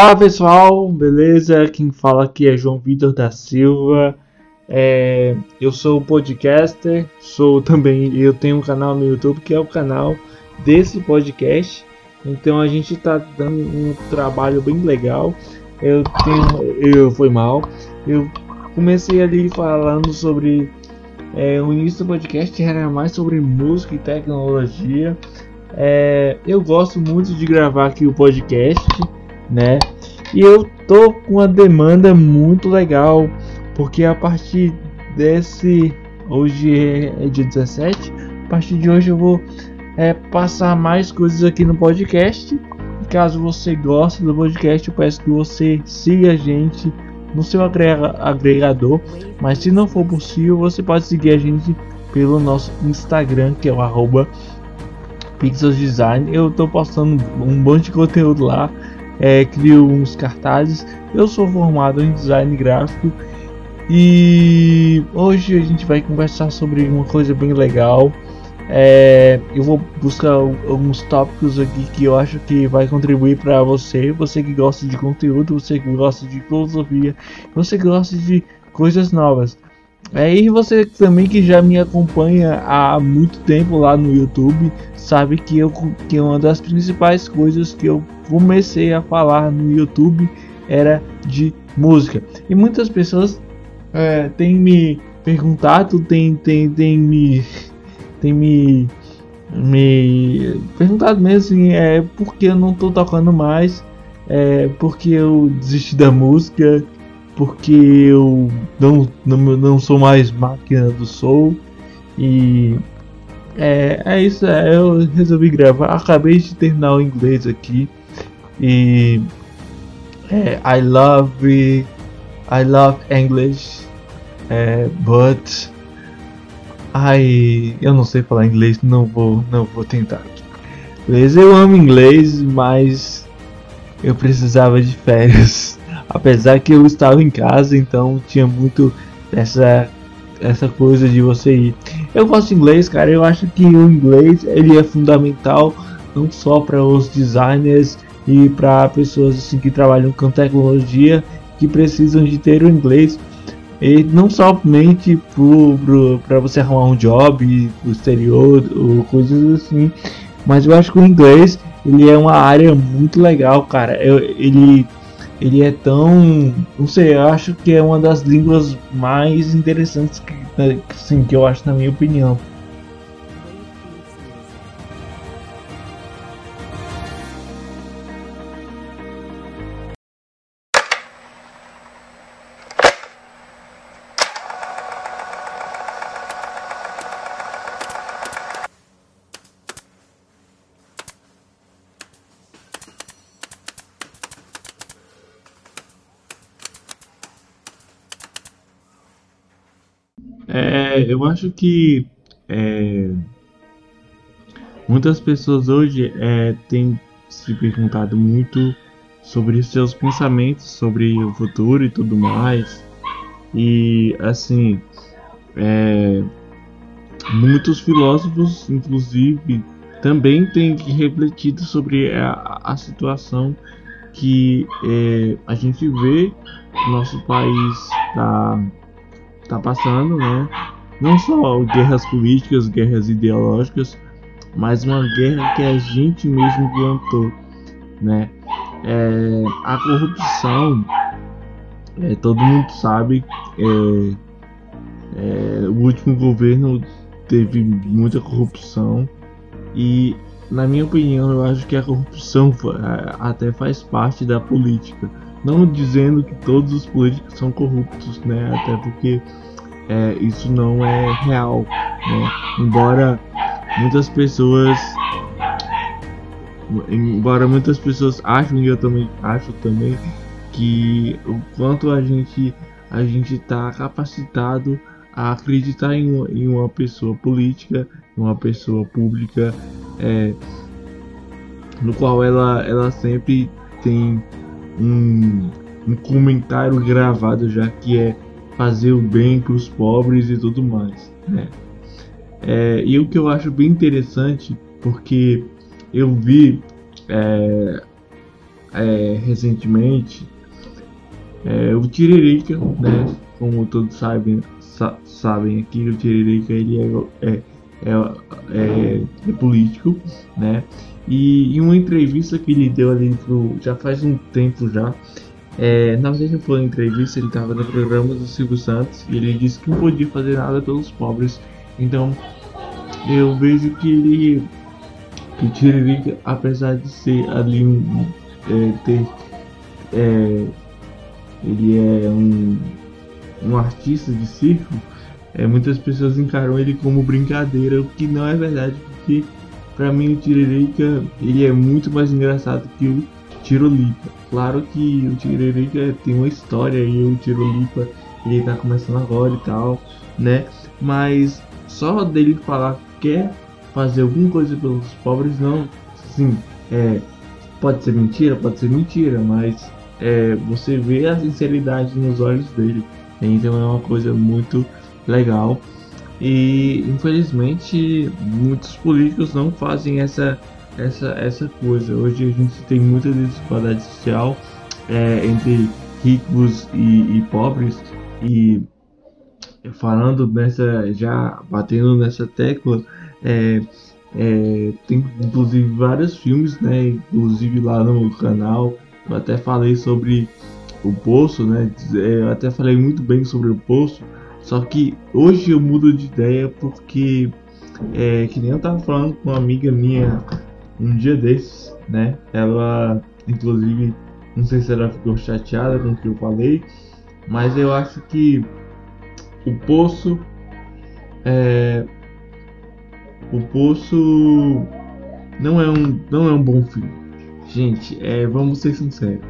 Fala pessoal, beleza? Quem fala aqui é João Vitor da Silva. É, eu sou podcaster, sou também, eu tenho um canal no YouTube que é o canal desse podcast. Então a gente está dando um trabalho bem legal. Eu tenho, eu foi mal. Eu comecei ali falando sobre é, o início do podcast era mais sobre música e tecnologia. É, eu gosto muito de gravar aqui o podcast né? E eu tô com uma demanda muito legal, porque a partir desse hoje é dia 17, a partir de hoje eu vou é, passar mais coisas aqui no podcast. Caso você goste do podcast, eu peço que você siga a gente no seu agregador. Mas se não for possível, você pode seguir a gente pelo nosso Instagram, que é o arroba Pixels Design. Eu estou postando um monte de conteúdo lá é, crio uns cartazes. Eu sou formado em design gráfico e hoje a gente vai conversar sobre uma coisa bem legal. É, eu vou buscar alguns tópicos aqui que eu acho que vai contribuir para você, você que gosta de conteúdo, você que gosta de filosofia, você que gosta de coisas novas. É, e você também que já me acompanha há muito tempo lá no YouTube, sabe que, eu, que uma das principais coisas que eu comecei a falar no YouTube era de música. E muitas pessoas é, têm me perguntado, tem, tem, tem me. Tem me. Me perguntado mesmo assim, é porque eu não tô tocando mais, é porque eu desisti da música, porque eu não, não, não sou mais máquina do soul e é, é isso, é, eu resolvi gravar. Acabei de terminar o inglês aqui. E é, I love I love English, é, but I eu não sei falar inglês, não vou não vou tentar. Beleza, eu amo inglês, mas eu precisava de férias. Apesar que eu estava em casa, então tinha muito essa essa coisa de você ir. Eu gosto de inglês, cara. Eu acho que o inglês ele é fundamental não só para os designers e para pessoas assim que trabalham com tecnologia que precisam de ter o inglês e não somente para você arrumar um job no exterior ou coisas assim, mas eu acho que o inglês ele é uma área muito legal, cara. Eu, ele ele é tão, não sei, eu acho que é uma das línguas mais interessantes que, assim, que eu acho na minha opinião. Eu acho que é, muitas pessoas hoje é, têm se perguntado muito sobre seus pensamentos sobre o futuro e tudo mais. E assim, é, muitos filósofos, inclusive, também têm refletido sobre a, a situação que é, a gente vê nosso país está tá passando, né? Não só guerras políticas, guerras ideológicas, mas uma guerra que a gente mesmo plantou, né? É, a corrupção, é, todo mundo sabe, é, é, o último governo teve muita corrupção e, na minha opinião, eu acho que a corrupção até faz parte da política não dizendo que todos os políticos são corruptos, né? Até porque é, isso não é real, né? Embora muitas pessoas embora muitas pessoas acham e eu também acho também que o quanto a gente a gente está capacitado a acreditar em em uma pessoa política, em uma pessoa pública, é, no qual ela, ela sempre tem um, um comentário gravado já que é fazer o bem para os pobres e tudo mais. Né? É, e o que eu acho bem interessante, porque eu vi é, é, recentemente, é, o Tiririca, né? Como todos sabem, sa sabem aqui, o Tiririca ele é, é, é, é político, né? E em uma entrevista que ele deu ali pro, já faz um tempo já, é, na verdade não foi uma entrevista, ele estava no programa do Silvio Santos e ele disse que não podia fazer nada pelos pobres. Então eu vejo que ele que o Tiririca, apesar de ser ali um é, ter é, ele é um, um artista de circo, é, muitas pessoas encaram ele como brincadeira, o que não é verdade, porque para mim o Tiririca ele é muito mais engraçado que o Tirolipa. Claro que o Tiririca tem uma história e o Tirolipa ele tá começando agora e tal, né? Mas só dele falar que quer fazer alguma coisa pelos pobres não, sim, é pode ser mentira, pode ser mentira, mas é, você vê a sinceridade nos olhos dele. Então é uma coisa muito legal. E infelizmente muitos políticos não fazem essa, essa, essa coisa. Hoje a gente tem muita desigualdade social é, entre ricos e, e, pobres. E falando nessa, já batendo nessa tecla, é, é, tem inclusive vários filmes, né? Inclusive lá no canal eu até falei sobre o Poço, né? É, eu até falei muito bem sobre o Poço só que hoje eu mudo de ideia porque é que nem eu tava falando com uma amiga minha um dia desses, né? Ela, inclusive, não sei se ela ficou chateada com o que eu falei, mas eu acho que o Poço é o Poço não é um não é um bom filme. Gente, é, vamos ser sinceros.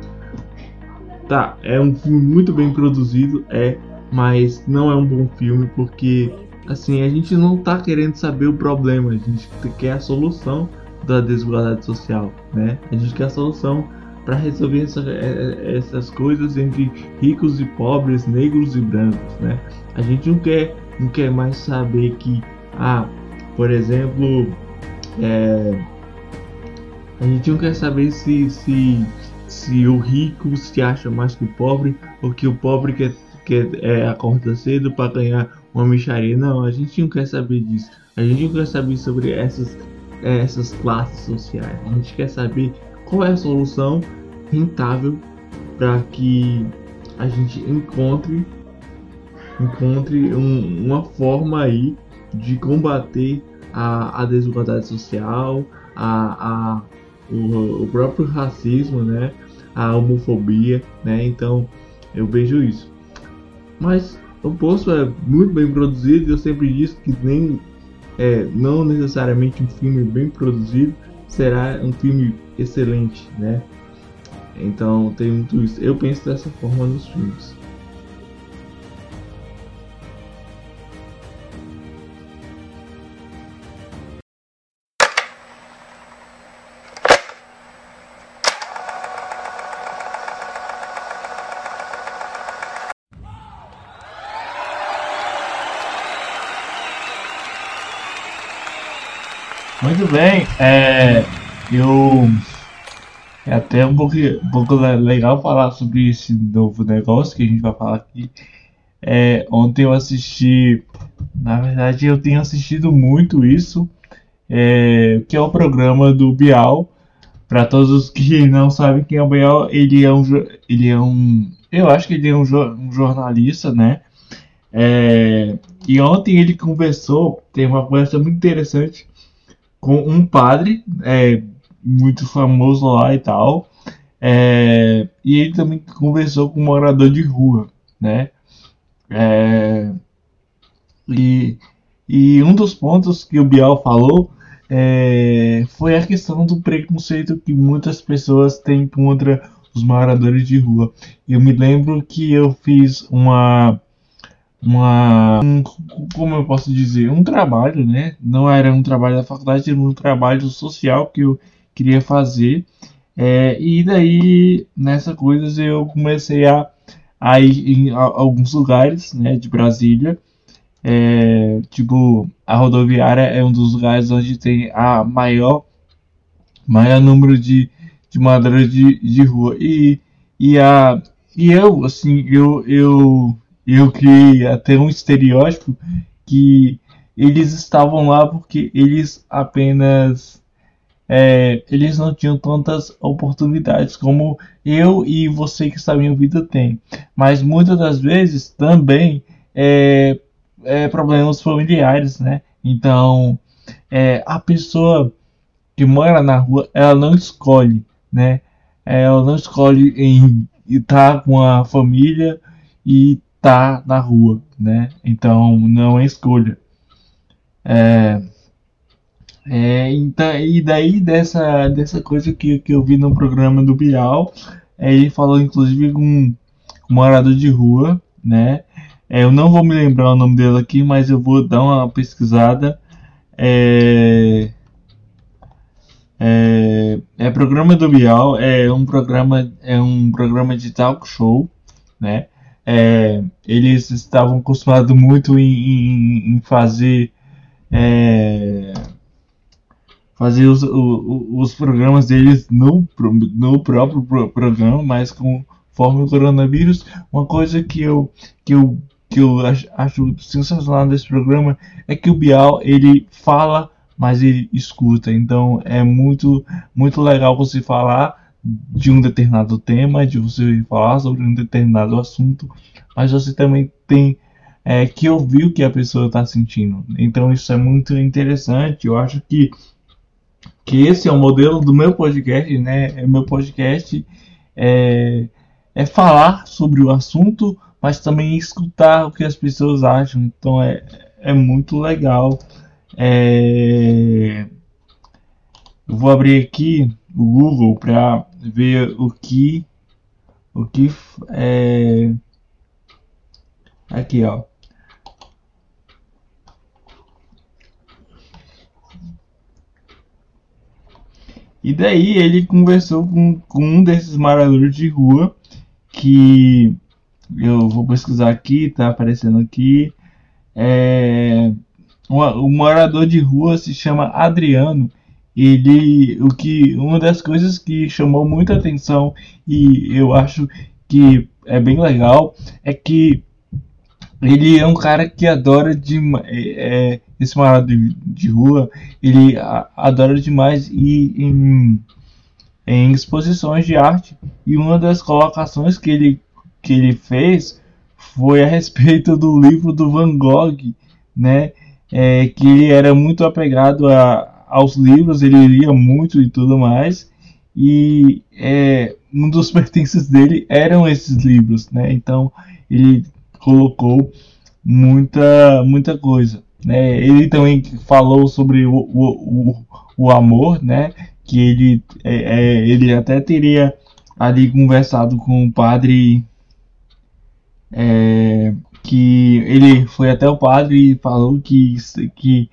Tá, é um filme muito bem produzido, é, mas não é um bom filme porque assim a gente não tá querendo saber o problema, a gente quer a solução da desigualdade social, né? A gente quer a solução para resolver essa, é, é, essas coisas entre ricos e pobres, negros e brancos, né? A gente não quer, não quer mais saber que, ah, por exemplo, é, a gente não quer saber se, se, se o rico se acha mais que o pobre ou que o pobre quer que é, acorda cedo para ganhar uma micharia. Não, a gente não quer saber disso. A gente não quer saber sobre essas, é, essas classes sociais. A gente quer saber qual é a solução rentável para que a gente encontre encontre um, uma forma aí de combater a, a desigualdade social, a, a o, o, próprio racismo, né, a homofobia, né? Então eu vejo isso. Mas o Poço é muito bem produzido. Eu sempre disse que nem é, não necessariamente um filme bem produzido será um filme excelente, né? Então tem muito isso. Eu penso dessa forma nos filmes. Bem, é, eu é até um pouco, um pouco legal falar sobre esse novo negócio que a gente vai falar aqui. É, ontem eu assisti, na verdade eu tenho assistido muito isso, é, que é o programa do Bial. Para todos os que não sabem quem é o Bial, ele é um, ele é um, eu acho que ele é um, um jornalista, né? É, e ontem ele conversou, tem uma conversa muito interessante com um padre é, muito famoso lá e tal. É, e ele também conversou com um morador de rua, né? É, e, e um dos pontos que o Bial falou é, foi a questão do preconceito que muitas pessoas têm contra os moradores de rua. Eu me lembro que eu fiz uma uma um, como eu posso dizer um trabalho né? Não era um trabalho da faculdade era um trabalho social que eu queria fazer. É, e daí nessa coisas eu comecei a, a ir em a, alguns lugares né de Brasília. É, tipo a rodoviária é um dos lugares onde tem a maior maior número de, de de moradores de, de rua. E, e, a, e eu, assim, eu, eu, eu criei até um estereótipo que eles estavam lá porque eles apenas é, eles não tinham tantas oportunidades como eu e você que está em vida tem. Mas muitas das vezes também é, é problemas familiares, né? Então é, a pessoa que mora na rua, ela não escolhe, né? Ela não escolhe em estar com a família e tá na rua, né? Então não é escolha. É, é, então, e daí dessa, dessa coisa que, que eu vi no programa do Bial, é, ele falou inclusive com um, um morador de rua, né? É, eu não vou me lembrar o nome dele aqui, mas eu vou dar uma pesquisada. É, é, é programa do Bial, é um programa, é um programa de talk show, né? É, eles estavam acostumados muito em, em, em fazer é, fazer os, os, os, programas deles no, no próprio programa, mas conforme o coronavírus, uma coisa que eu que eu que eu acho, acho sensacional desse programa é que o Bial ele fala mas ele escuta. Então é muito, muito legal você falar de um determinado tema, de você falar sobre um determinado assunto, mas você também tem é, que ouvir o que a pessoa está sentindo. Então isso é muito interessante. Eu acho que que esse é o modelo do meu podcast, né? É meu podcast é, é falar sobre o assunto, mas também escutar o que as pessoas acham. Então é, é muito legal. É... Eu vou abrir aqui o Google para ver o que o que é aqui ó E daí ele conversou com, com um desses moradores de rua que eu vou pesquisar aqui, tá aparecendo aqui. É, o morador de rua se chama Adriano. Ele, o que, uma das coisas que chamou muita atenção e eu acho que é bem legal é que ele é um cara que adora de é, é, esse morador de, de, rua, ele a, adora demais ir em, em exposições de arte e uma das colocações que ele que ele fez foi a respeito do livro do Van Gogh, né? é, que ele era muito apegado a, aos livros, ele lia muito e tudo mais, e é, um dos pertences dele eram esses livros, né? Então ele colocou muita muita coisa, né? Ele também falou sobre o, o, o, o amor, né? Que ele é, é, ele até teria ali conversado com o padre é, que ele foi até o padre e falou que, que,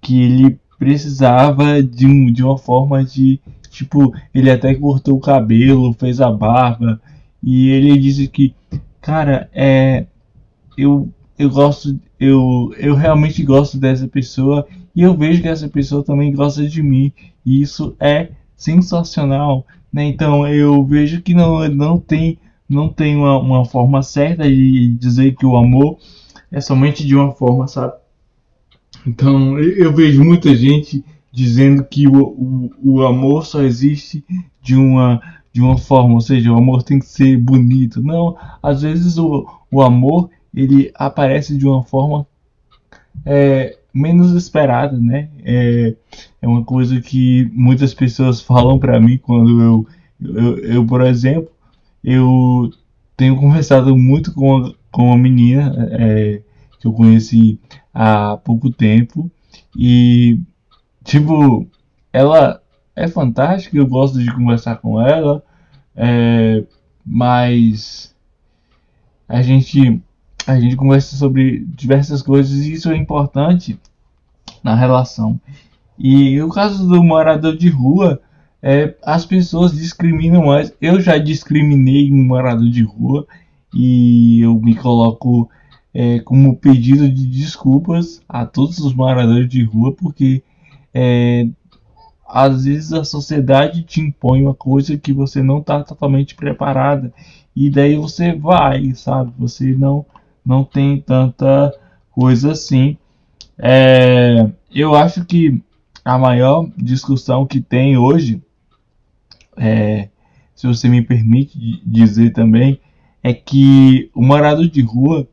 que ele precisava de, um, de uma forma de. Tipo, ele até cortou o cabelo, fez a barba. E ele disse que, cara, é. Eu, eu gosto. Eu, eu realmente gosto dessa pessoa. E eu vejo que essa pessoa também gosta de mim. E isso é sensacional. Né? Então eu vejo que não, não tem não tem uma, uma forma certa de dizer que o amor é somente de uma forma, sabe? Então eu, vejo muita gente dizendo que o, o, o amor só existe de uma de uma forma, ou seja, o amor tem que ser bonito. Não, às vezes o, o amor ele aparece de uma forma é, menos esperada, né? É, é uma coisa que muitas pessoas falam para mim quando eu, eu, eu, por exemplo, eu tenho conversado muito com, com uma menina é, que eu conheci há pouco tempo e, tipo, ela é fantástica, eu gosto de conversar com ela, é, mas a gente a gente conversa sobre diversas coisas e isso é importante na relação. E o caso do morador de rua, é, as pessoas discriminam mais. Eu já discriminei um morador de rua e eu me coloco é, como pedido de desculpas a todos os moradores de rua porque é, às vezes a sociedade te impõe uma coisa que você não está totalmente preparada e daí você vai, sabe? Você não não tem tanta coisa assim. É, eu acho que a maior discussão que tem hoje, é, se você me permite dizer também, é que o morador de rua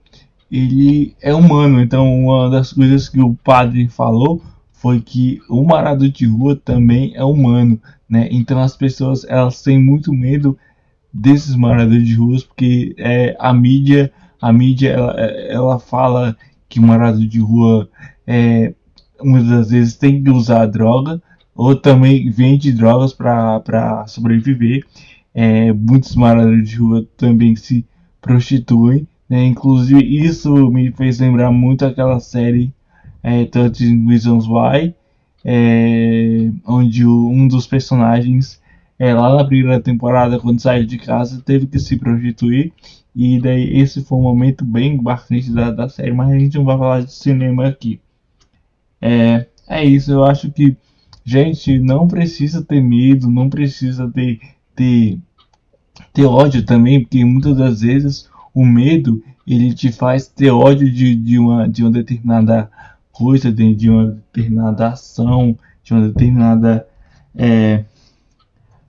ele é humano. Então, uma das coisas que o padre falou foi que o morador de rua também é humano, né? Então as pessoas elas têm muito medo desses moradores de ruas porque é, a mídia a mídia ela, ela fala que o morador de rua é, muitas das vezes tem que usar droga ou também vende drogas para sobreviver. É, muitos moradores de rua também se prostituem. Né? Inclusive isso me fez lembrar muito aquela série é, 13 Reasons Why, é, onde o, um dos personagens, é, lá na primeira temporada, quando saiu de casa, teve que se prostituir. E daí esse foi um momento bem bastante da, da série, mas a gente não vai falar de cinema aqui. É, é isso, eu acho que, gente, não precisa ter medo, não precisa ter, ter, ter ódio também, porque muitas das vezes o medo ele te faz ter ódio de, de, uma, de uma determinada coisa, de, de uma determinada ação, de uma determinada. É,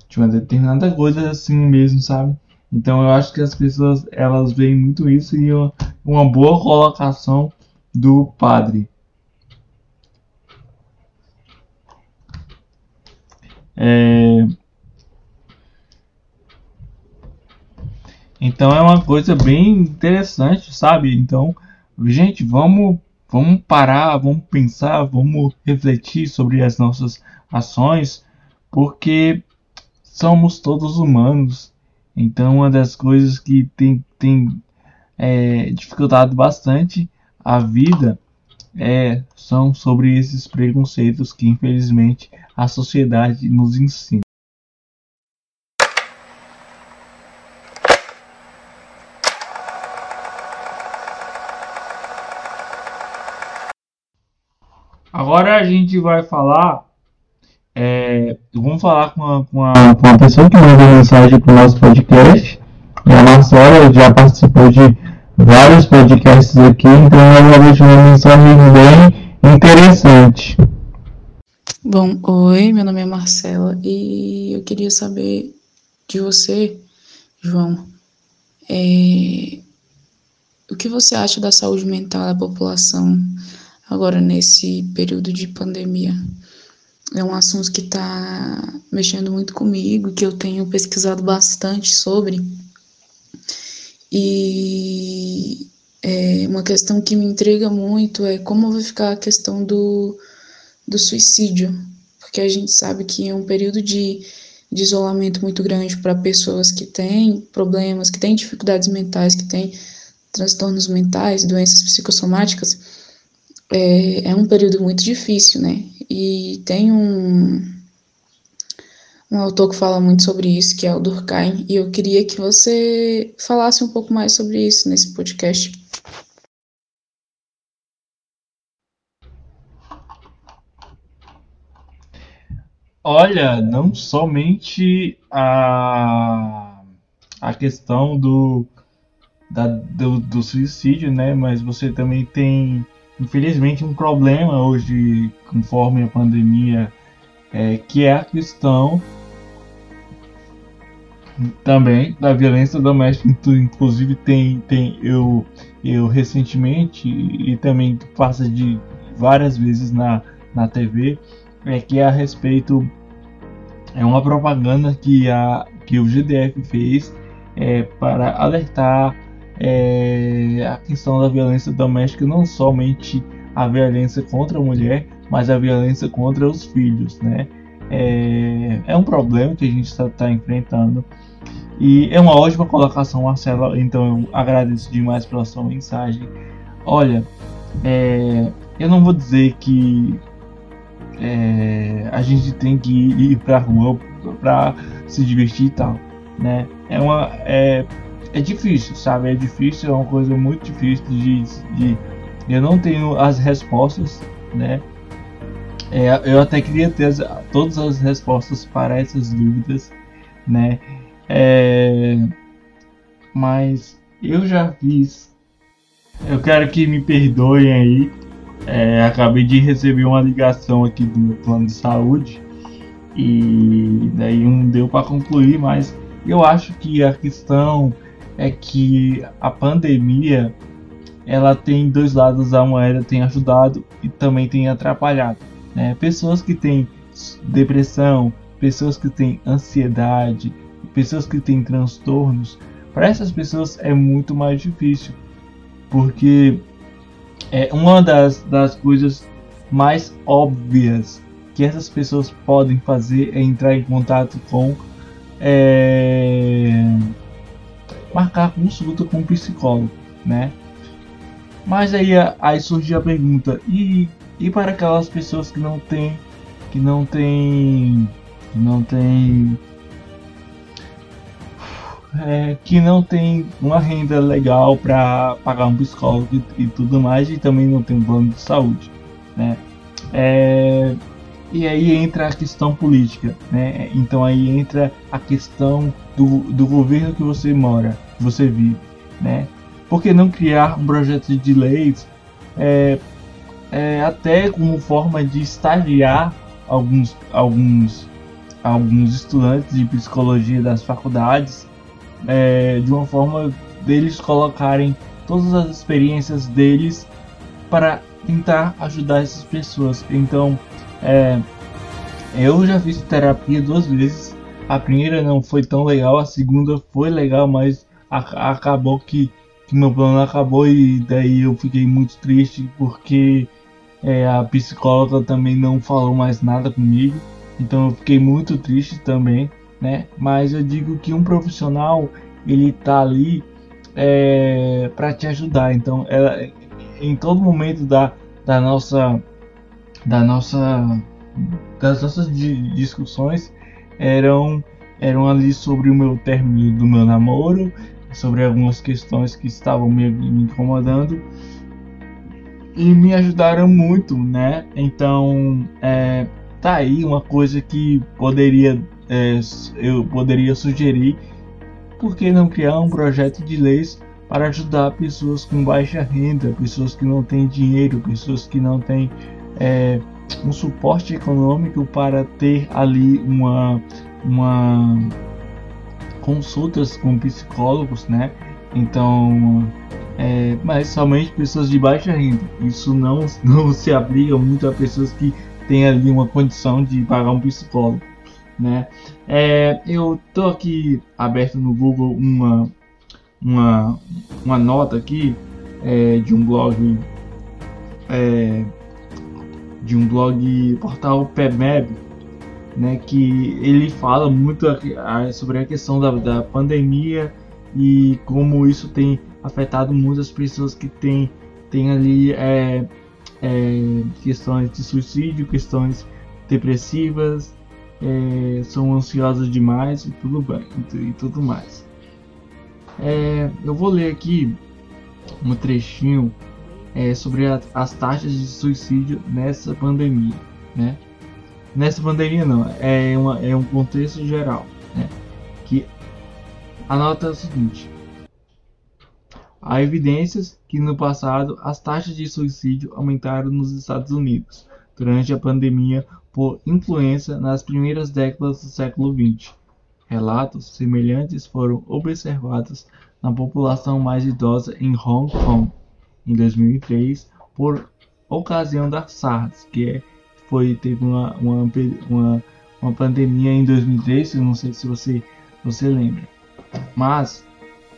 de uma determinada coisa assim mesmo, sabe? Então eu acho que as pessoas elas veem muito isso e uma, uma boa colocação do padre. É... Então é uma coisa bem interessante, sabe? Então, gente, vamos Vamos parar, vamos pensar, vamos refletir sobre as nossas ações, porque somos todos humanos. Então, uma das coisas que tem, tem é, dificultado bastante a vida é, são sobre esses preconceitos que, infelizmente, a sociedade nos ensina. Agora a gente vai falar. É, vamos falar com uma, com, com pessoa que mandou mensagem para o nosso podcast. E a Marcela já participou de vários podcasts aqui, então ela deixou uma mensagem bem interessante. Bom, oi, meu nome é Marcela e eu queria saber de você, João, é, o que você acha da saúde mental da população agora nesse período de pandemia. É um assunto que está mexendo muito comigo, que eu tenho pesquisado bastante sobre. E é uma questão que me intriga muito é como vai ficar a questão do, do suicídio, porque a gente sabe que é um período de, de isolamento muito grande para pessoas que têm problemas, que têm dificuldades mentais, que têm transtornos mentais, doenças psicossomáticas é, é um período muito difícil, né? E tem um, um autor que fala muito sobre isso, que é o Durkheim, e eu queria que você falasse um pouco mais sobre isso nesse podcast. Olha, não somente a, a questão do, da, do, do suicídio, né? Mas você também tem infelizmente um problema hoje, conforme a pandemia, é, que é a questão também da violência doméstica. Inclusive tem, tem eu, eu recentemente e também passa de várias vezes na, na TV, é que é a respeito é uma propaganda que a que o GDF fez é, para alertar é, a questão da violência doméstica, não somente a violência contra a mulher, mas a violência contra os filhos, né? É, é um problema que a gente está tá enfrentando e é uma ótima colocação, Marcela. Então eu agradeço demais pela sua mensagem. Olha, é, eu não vou dizer que é, a gente tem que ir, para rua para se divertir e tal, né? É uma é, é difícil, sabe? É difícil, é uma coisa muito difícil de, de eu não tenho as respostas, né? é, eu até queria ter as, todas as respostas para essas dúvidas, né? É, mas eu já fiz. Eu quero que me perdoem aí. É, acabei de receber uma ligação aqui do meu plano de saúde e daí não deu para concluir, mas eu acho que a questão é que a pandemia ela tem dois lados da moeda, tem ajudado e também tem atrapalhado. Né? Pessoas que têm depressão, pessoas que têm ansiedade, pessoas que têm transtornos, para essas pessoas é muito mais difícil, porque é uma das, das coisas mais óbvias que essas pessoas podem fazer é entrar em contato com é, marcar consulta com um psicólogo, né? Mas aí, aí surge a pergunta e, e para aquelas pessoas que não têm que não tem não tem é, que não tem uma renda legal para pagar um psicólogo e, e, tudo mais e também não tem um plano de saúde, né? É, e aí entra a questão política, né? Então aí entra a questão do, do governo que você mora, que você vive, né? Por que não criar um projeto de leis é, é, até como forma de estagiar alguns, alguns, alguns estudantes de psicologia das faculdades é, de uma forma deles colocarem todas as experiências deles para tentar ajudar essas pessoas. Então, é, eu já fiz terapia duas vezes. A primeira não foi tão legal, a segunda foi legal, mas acabou que, que, meu plano acabou e daí eu fiquei muito triste porque é, a psicóloga também não falou mais nada comigo. Então eu fiquei muito triste também né? Mas eu digo que um profissional ele tá ali é, para te ajudar. Então, ela, em todo momento da, da nossa da nossa das nossas discussões eram eram ali sobre o meu término do meu namoro, sobre algumas questões que estavam me, me incomodando e me ajudaram muito, né? Então, é, tá aí uma coisa que poderia é, eu poderia sugerir por que não criar um projeto de leis para ajudar pessoas com baixa renda, pessoas que não têm dinheiro, pessoas que não têm é, um suporte econômico para ter ali uma, uma consultas com psicólogos, né? Então, é, mas somente pessoas de baixa renda. Isso não, não se aplica muito a pessoas que têm ali uma condição de pagar um psicólogo né? É, eu tô aqui aberto no Google uma uma, uma nota aqui é, de um blog é, de um blog portal PEMEB, né? Que ele fala muito a, a, sobre a questão da, da pandemia e como isso tem afetado muitas pessoas que têm tem ali é, é, questões de suicídio, questões depressivas, é, são ansiosas demais e tudo bem e tudo mais. É, eu vou ler aqui um trechinho é, sobre a, as taxas de suicídio nessa pandemia, né? Nessa pandemia não, é, uma, é um contexto geral, né? Que anota o seguinte: há evidências que no passado as taxas de suicídio aumentaram nos Estados Unidos durante a pandemia por influência nas primeiras décadas do século XX. Relatos semelhantes foram observados na população mais idosa em Hong Kong em 2003 por ocasião da SARS, que é, foi teve uma, uma, uma, uma pandemia em 2003, não sei se você você lembra. Mas,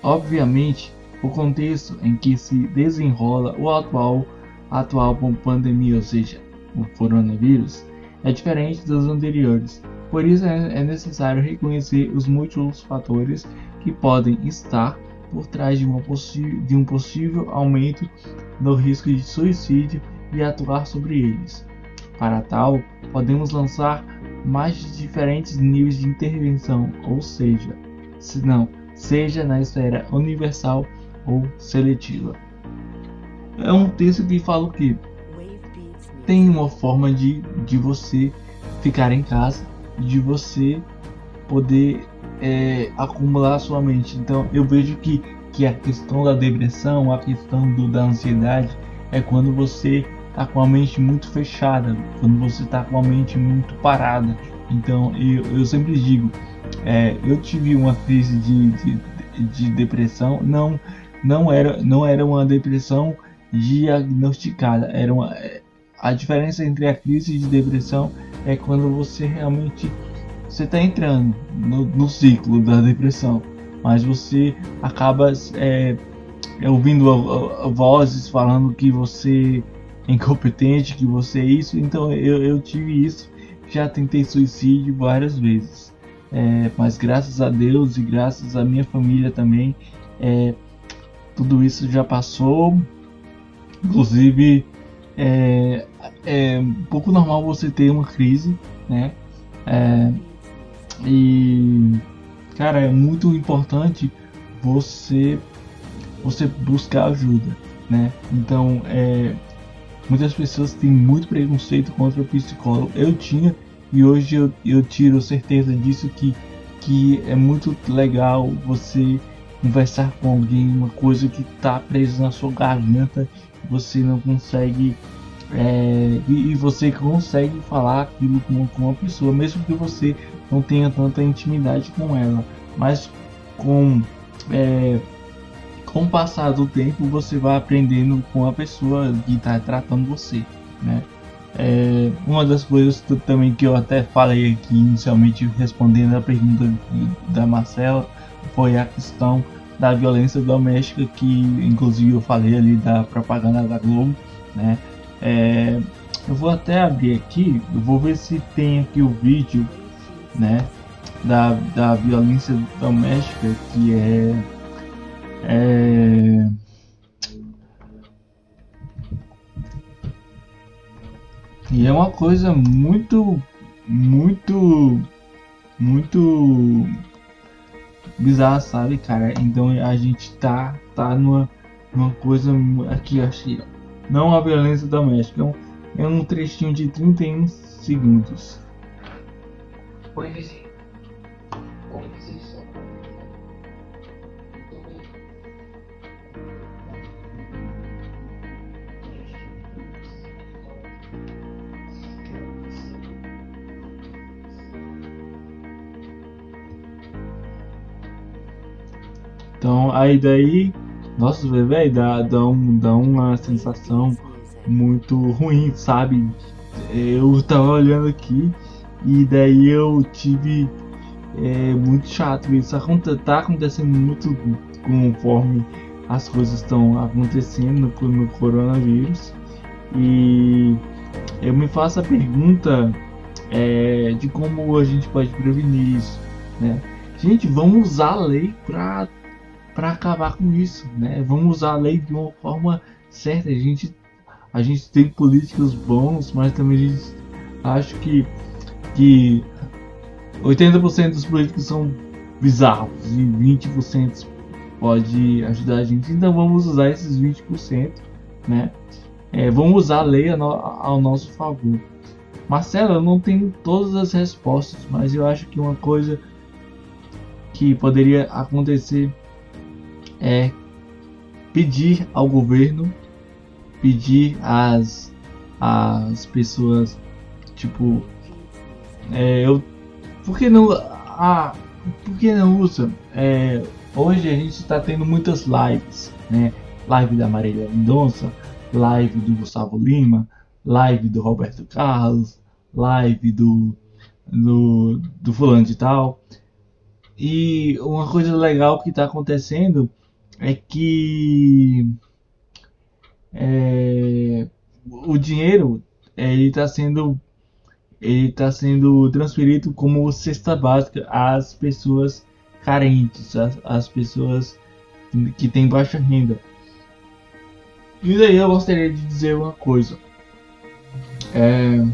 obviamente, o contexto em que se desenrola o atual atual pandemia, ou seja, o coronavírus, é diferente das anteriores. Por isso é, é necessário reconhecer os múltiplos fatores que podem estar por trás de, de um possível aumento do risco de suicídio e atuar sobre eles. Para tal, podemos lançar mais de diferentes níveis de intervenção, ou seja, se não, seja na esfera universal ou seletiva. É um texto que fala que tem uma forma de, de você ficar em casa, de você poder é, acumular sua mente. Então eu vejo que, que a questão da depressão, a questão do, da ansiedade é quando você está com a mente muito fechada, quando você está com a mente muito parada. Então eu, eu sempre digo, é, eu tive uma crise de, de, de, depressão, não, não, era, não era uma depressão diagnosticada, era uma, a diferença entre a crise de depressão é quando você realmente você está entrando no, no, ciclo da depressão, mas você acaba é, é ouvindo vozes falando que você é incompetente, que você é isso. Então eu, eu tive isso, já tentei suicídio várias vezes, é, mas graças a Deus e graças à minha família também, é, tudo isso já passou. Inclusive é, é um pouco normal você ter uma crise, né? É, e cara, é muito importante você você buscar ajuda, né? Então, é, muitas pessoas têm muito preconceito contra o psicólogo. Eu tinha e hoje eu, eu tiro certeza disso que que é muito legal você conversar com alguém, uma coisa que está presa na sua garganta, você não consegue é, e, e, você consegue falar aquilo com, com uma pessoa, mesmo que você não tenha tanta intimidade com ela, mas com é, com o passar do tempo você vai aprendendo com a pessoa que está tratando você, né? É, uma das coisas também que eu até falei aqui inicialmente respondendo a pergunta da Marcela foi a questão da violência doméstica que inclusive eu falei ali da propaganda da Globo, né? É, eu vou até abrir aqui, eu vou ver se tem aqui o vídeo, né, da, da violência doméstica que é, é e é uma coisa muito, muito, muito bizarra, sabe, cara? Então a gente tá, tá numa, numa coisa aqui, achei, não a violência doméstica. É um, é um trechinho de 31 segundos. Oi, vizinho. Como vocês Então, aí daí nossa, velho, dá, dá, um, dá uma sensação muito ruim, sabe? Eu tava olhando aqui e daí eu tive é, muito chato isso. Tá acontecendo muito conforme as coisas estão acontecendo no, no coronavírus. E eu me faço a pergunta é, de como a gente pode prevenir isso, né? Gente, vamos usar a lei para para acabar com isso, né? Vamos usar a lei de uma forma certa. A gente, a gente tem políticos bons, mas também a gente acho que que 80% dos políticos são bizarros e 20% pode ajudar a gente. Então vamos usar esses 20%, né? É, vamos usar a lei ao nosso favor. Marcelo, eu não tenho todas as respostas, mas eu acho que uma coisa que poderia acontecer é pedir ao governo, pedir às, às pessoas, tipo, é, eu, por que não, ah, por que não usa? É, hoje a gente está tendo muitas lives, né? Live da Marília Mendonça, live do Gustavo Lima, live do Roberto Carlos, live do, do, do fulano de tal. E uma coisa legal que está acontecendo é que é, o dinheiro é, ele está sendo ele está sendo transferido como cesta básica às pessoas carentes, às, às pessoas que têm baixa renda. E daí eu gostaria de dizer uma coisa. É,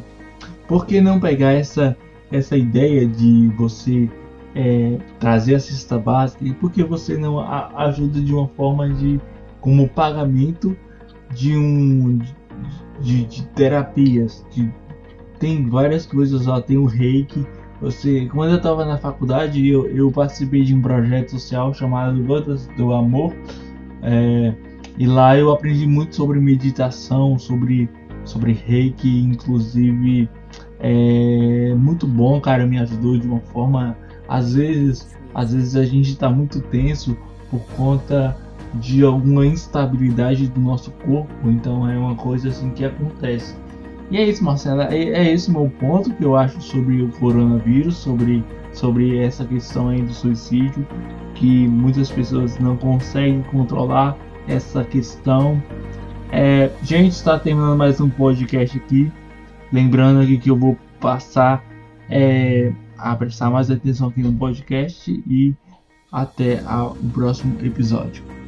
por que não pegar essa, essa ideia de você é, trazer a cesta básica e por que você não ajuda de uma forma de como pagamento de um de, de terapias, de, tem várias coisas lá, tem o reiki. Você, quando eu estava na faculdade, eu, eu participei de um projeto social chamado Gotas do Amor. É, e lá eu aprendi muito sobre meditação, sobre, sobre reiki, inclusive é muito bom, cara, me ajudou de uma forma. Às vezes, às vezes a gente está muito tenso por conta de alguma instabilidade do nosso corpo, então é uma coisa assim que acontece. E é isso, Marcela, é, é esse meu ponto que eu acho sobre o coronavírus, sobre, sobre essa questão aí do suicídio, que muitas pessoas não conseguem controlar essa questão. É, gente, está terminando mais um podcast aqui. Lembrando aqui que eu vou passar é, a prestar mais atenção aqui no podcast e até o próximo episódio.